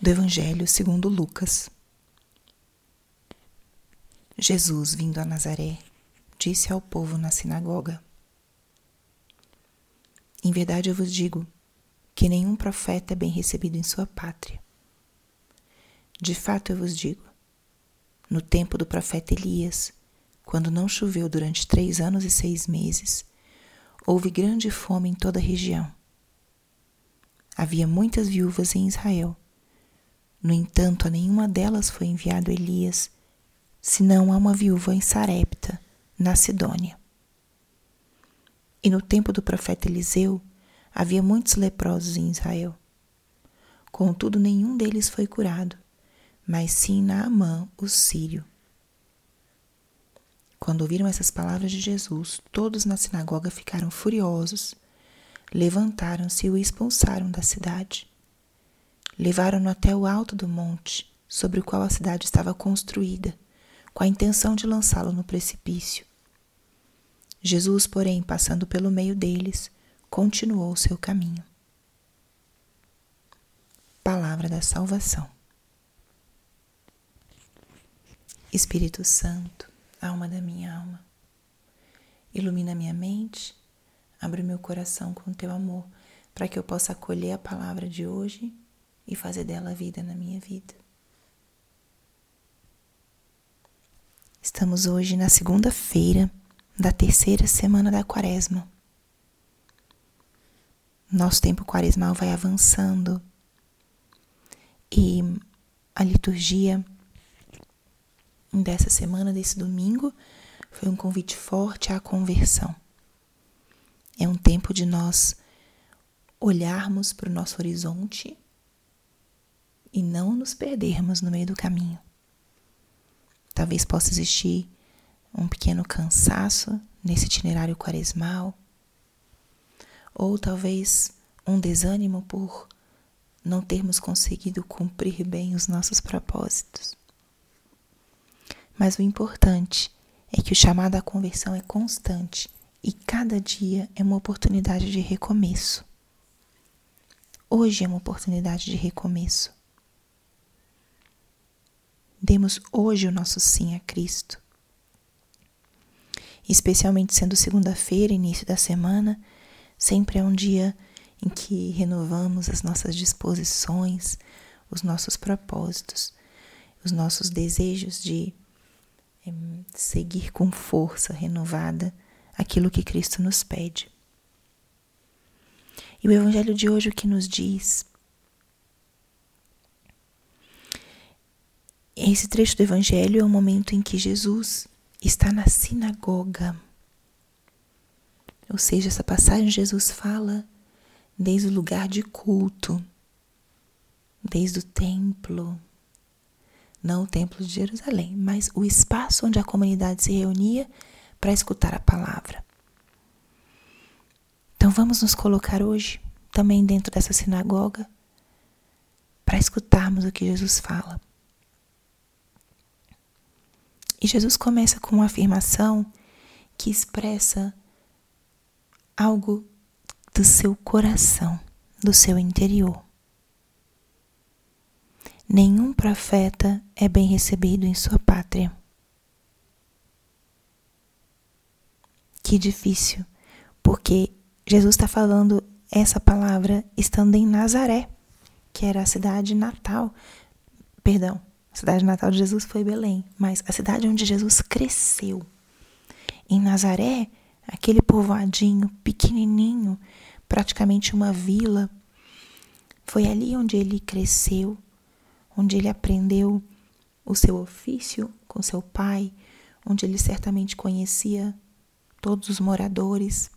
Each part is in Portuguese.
do Evangelho segundo Lucas. Jesus, vindo a Nazaré, disse ao povo na sinagoga: Em verdade eu vos digo que nenhum profeta é bem recebido em sua pátria. De fato eu vos digo, no tempo do profeta Elias, quando não choveu durante três anos e seis meses, houve grande fome em toda a região. Havia muitas viúvas em Israel no entanto, a nenhuma delas foi enviado Elias, senão a uma viúva em Sarepta, na Sidônia. E no tempo do profeta Eliseu, havia muitos leprosos em Israel. Contudo, nenhum deles foi curado, mas sim Naamã, o sírio. Quando ouviram essas palavras de Jesus, todos na sinagoga ficaram furiosos, levantaram-se e o expulsaram da cidade. Levaram-no até o alto do monte, sobre o qual a cidade estava construída, com a intenção de lançá-lo no precipício. Jesus, porém, passando pelo meio deles, continuou o seu caminho. Palavra da Salvação. Espírito Santo, alma da minha alma, ilumina minha mente, abre meu coração com teu amor, para que eu possa acolher a palavra de hoje e fazer dela vida na minha vida. Estamos hoje na segunda-feira da terceira semana da quaresma. Nosso tempo quaresmal vai avançando e a liturgia dessa semana, desse domingo, foi um convite forte à conversão. É um tempo de nós olharmos para o nosso horizonte e não nos perdermos no meio do caminho. Talvez possa existir um pequeno cansaço nesse itinerário quaresmal, ou talvez um desânimo por não termos conseguido cumprir bem os nossos propósitos. Mas o importante é que o chamado à conversão é constante e cada dia é uma oportunidade de recomeço. Hoje é uma oportunidade de recomeço. Demos hoje o nosso sim a Cristo. Especialmente sendo segunda-feira, início da semana, sempre é um dia em que renovamos as nossas disposições, os nossos propósitos, os nossos desejos de é, seguir com força renovada aquilo que Cristo nos pede. E o Evangelho de hoje o que nos diz Esse trecho do Evangelho é o momento em que Jesus está na sinagoga. Ou seja, essa passagem Jesus fala desde o lugar de culto, desde o templo, não o templo de Jerusalém, mas o espaço onde a comunidade se reunia para escutar a palavra. Então vamos nos colocar hoje também dentro dessa sinagoga para escutarmos o que Jesus fala. E Jesus começa com uma afirmação que expressa algo do seu coração, do seu interior. Nenhum profeta é bem recebido em sua pátria. Que difícil, porque Jesus está falando essa palavra estando em Nazaré, que era a cidade natal, perdão, a cidade natal de Jesus foi Belém, mas a cidade onde Jesus cresceu, em Nazaré, aquele povoadinho pequenininho, praticamente uma vila, foi ali onde ele cresceu, onde ele aprendeu o seu ofício com seu pai, onde ele certamente conhecia todos os moradores,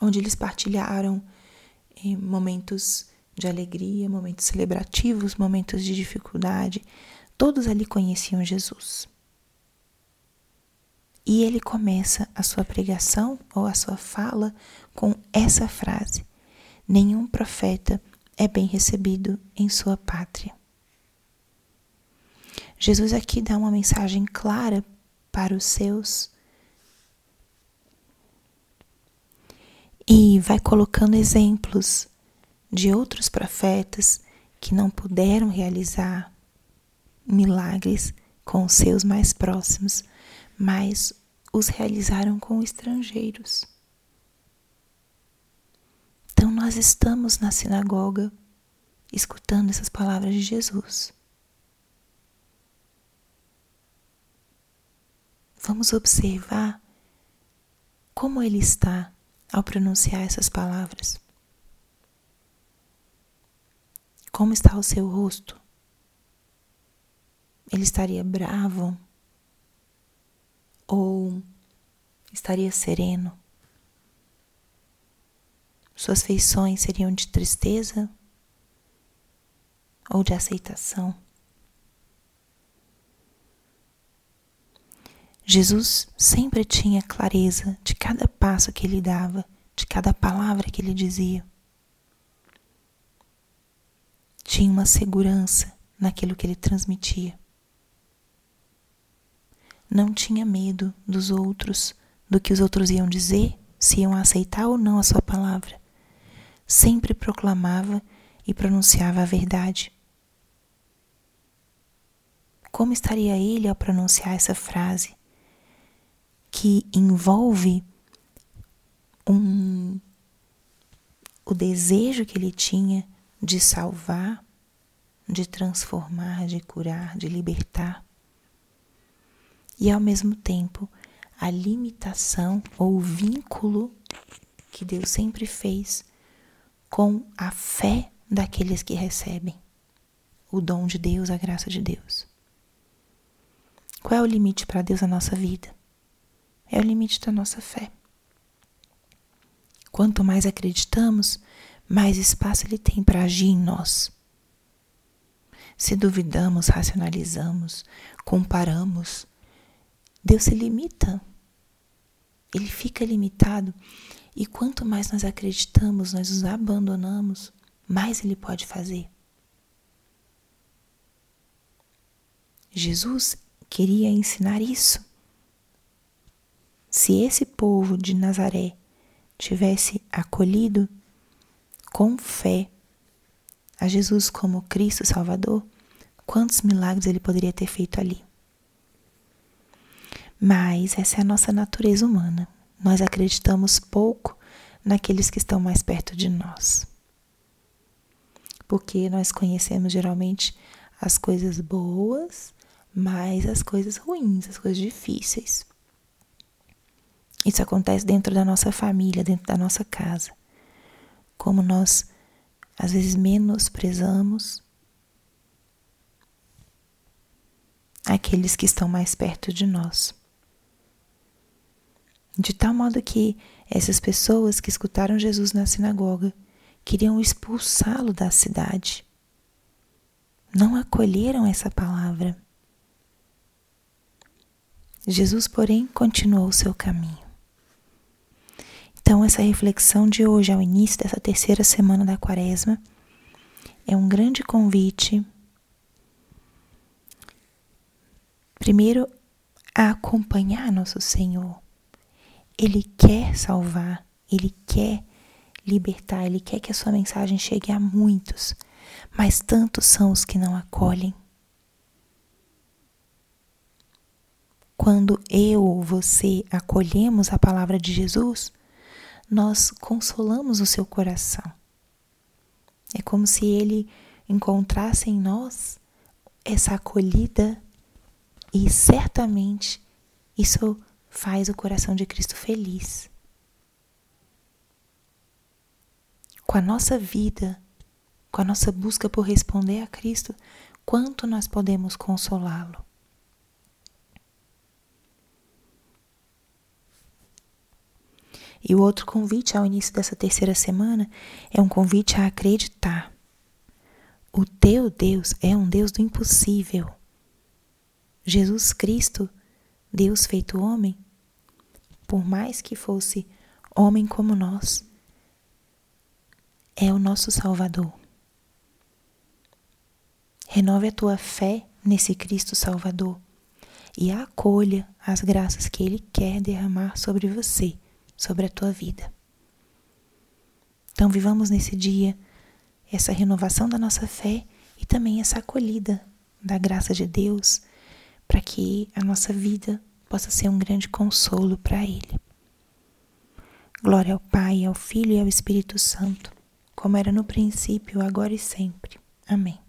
onde eles partilharam eh, momentos de alegria, momentos celebrativos, momentos de dificuldade, todos ali conheciam Jesus. E ele começa a sua pregação ou a sua fala com essa frase: Nenhum profeta é bem recebido em sua pátria. Jesus aqui dá uma mensagem clara para os seus e vai colocando exemplos de outros profetas que não puderam realizar milagres com os seus mais próximos, mas os realizaram com estrangeiros. Então nós estamos na sinagoga escutando essas palavras de Jesus. Vamos observar como ele está ao pronunciar essas palavras. Como está o seu rosto? Ele estaria bravo? Ou estaria sereno? Suas feições seriam de tristeza ou de aceitação? Jesus sempre tinha clareza de cada passo que ele dava, de cada palavra que ele dizia. Tinha uma segurança naquilo que ele transmitia. Não tinha medo dos outros, do que os outros iam dizer, se iam aceitar ou não a sua palavra. Sempre proclamava e pronunciava a verdade. Como estaria ele ao pronunciar essa frase? que envolve um, o desejo que ele tinha de salvar, de transformar, de curar, de libertar. E ao mesmo tempo, a limitação ou o vínculo que Deus sempre fez com a fé daqueles que recebem o dom de Deus, a graça de Deus. Qual é o limite para Deus na nossa vida? é o limite da nossa fé. Quanto mais acreditamos, mais espaço ele tem para agir em nós. Se duvidamos, racionalizamos, comparamos, Deus se limita. Ele fica limitado. E quanto mais nós acreditamos, nós os abandonamos, mais ele pode fazer. Jesus queria ensinar isso. Se esse povo de Nazaré tivesse acolhido com fé a Jesus como Cristo Salvador, quantos milagres ele poderia ter feito ali? Mas essa é a nossa natureza humana. Nós acreditamos pouco naqueles que estão mais perto de nós. Porque nós conhecemos geralmente as coisas boas, mas as coisas ruins, as coisas difíceis. Isso acontece dentro da nossa família, dentro da nossa casa. Como nós, às vezes, menosprezamos aqueles que estão mais perto de nós. De tal modo que essas pessoas que escutaram Jesus na sinagoga queriam expulsá-lo da cidade. Não acolheram essa palavra. Jesus, porém, continuou seu caminho. Então, essa reflexão de hoje, ao início dessa terceira semana da Quaresma, é um grande convite, primeiro, a acompanhar nosso Senhor. Ele quer salvar, ele quer libertar, ele quer que a sua mensagem chegue a muitos, mas tantos são os que não acolhem. Quando eu você acolhemos a palavra de Jesus, nós consolamos o seu coração. É como se ele encontrasse em nós essa acolhida e certamente isso faz o coração de Cristo feliz. Com a nossa vida, com a nossa busca por responder a Cristo, quanto nós podemos consolá-lo. E o outro convite ao início dessa terceira semana é um convite a acreditar. O teu Deus é um Deus do impossível. Jesus Cristo, Deus feito homem, por mais que fosse homem como nós, é o nosso Salvador. Renove a tua fé nesse Cristo Salvador e acolha as graças que Ele quer derramar sobre você sobre a tua vida. Então, vivamos nesse dia essa renovação da nossa fé e também essa acolhida da graça de Deus para que a nossa vida possa ser um grande consolo para Ele. Glória ao Pai, ao Filho e ao Espírito Santo, como era no princípio, agora e sempre. Amém.